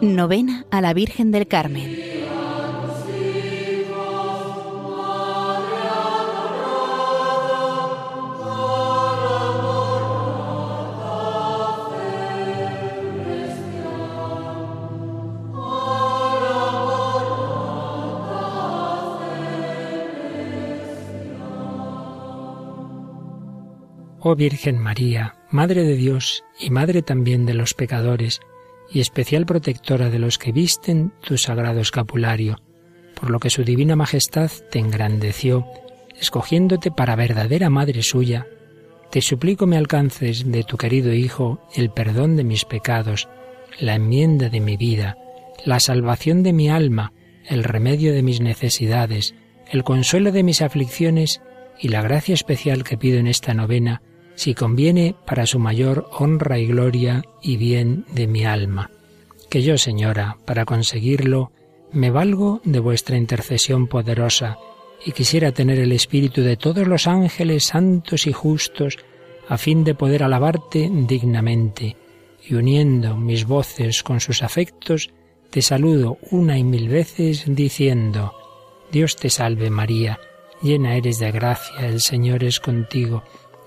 Novena a la Virgen del Carmen. Oh Virgen María, Madre de Dios y Madre también de los pecadores, y especial protectora de los que visten tu sagrado escapulario, por lo que su divina majestad te engrandeció, escogiéndote para verdadera madre suya, te suplico me alcances de tu querido Hijo el perdón de mis pecados, la enmienda de mi vida, la salvación de mi alma, el remedio de mis necesidades, el consuelo de mis aflicciones y la gracia especial que pido en esta novena si conviene para su mayor honra y gloria y bien de mi alma. Que yo, Señora, para conseguirlo, me valgo de vuestra intercesión poderosa, y quisiera tener el espíritu de todos los ángeles santos y justos, a fin de poder alabarte dignamente, y uniendo mis voces con sus afectos, te saludo una y mil veces diciendo, Dios te salve María, llena eres de gracia, el Señor es contigo,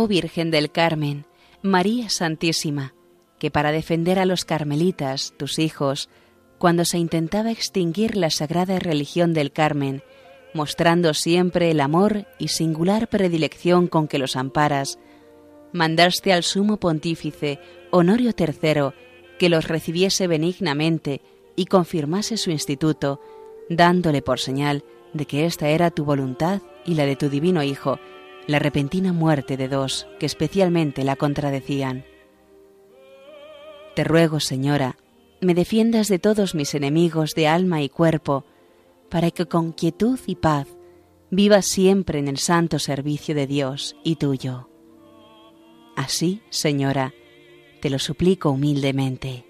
Oh Virgen del Carmen, María Santísima, que para defender a los carmelitas, tus hijos, cuando se intentaba extinguir la sagrada religión del Carmen, mostrando siempre el amor y singular predilección con que los amparas, mandaste al sumo pontífice Honorio III que los recibiese benignamente y confirmase su instituto, dándole por señal de que esta era tu voluntad y la de tu divino Hijo, la repentina muerte de dos que especialmente la contradecían. Te ruego, Señora, me defiendas de todos mis enemigos de alma y cuerpo, para que con quietud y paz viva siempre en el santo servicio de Dios y tuyo. Así, Señora, te lo suplico humildemente.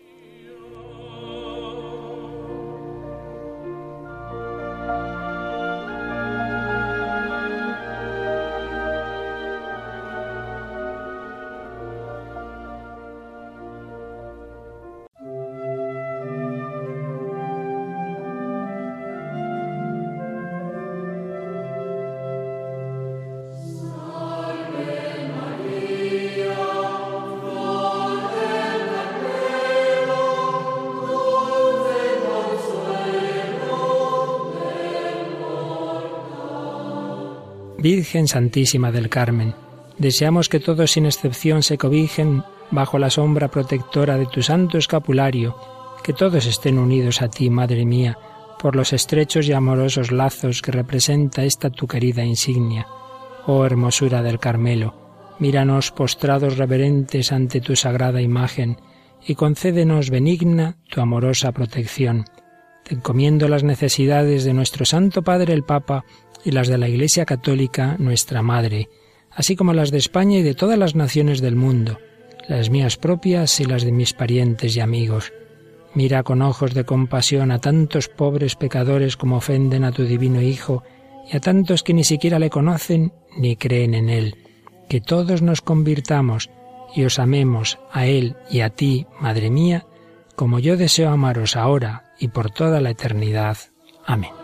Virgen Santísima del Carmen, deseamos que todos sin excepción se cobijen bajo la sombra protectora de tu santo escapulario, que todos estén unidos a ti, Madre mía, por los estrechos y amorosos lazos que representa esta tu querida insignia. Oh hermosura del Carmelo, míranos postrados reverentes ante tu sagrada imagen, y concédenos benigna tu amorosa protección te encomiendo las necesidades de nuestro Santo Padre el Papa y las de la Iglesia Católica, nuestra Madre, así como las de España y de todas las naciones del mundo, las mías propias y las de mis parientes y amigos. Mira con ojos de compasión a tantos pobres pecadores como ofenden a tu divino Hijo y a tantos que ni siquiera le conocen ni creen en Él. Que todos nos convirtamos y os amemos a Él y a ti, Madre mía, como yo deseo amaros ahora y por toda la eternidad. Amén.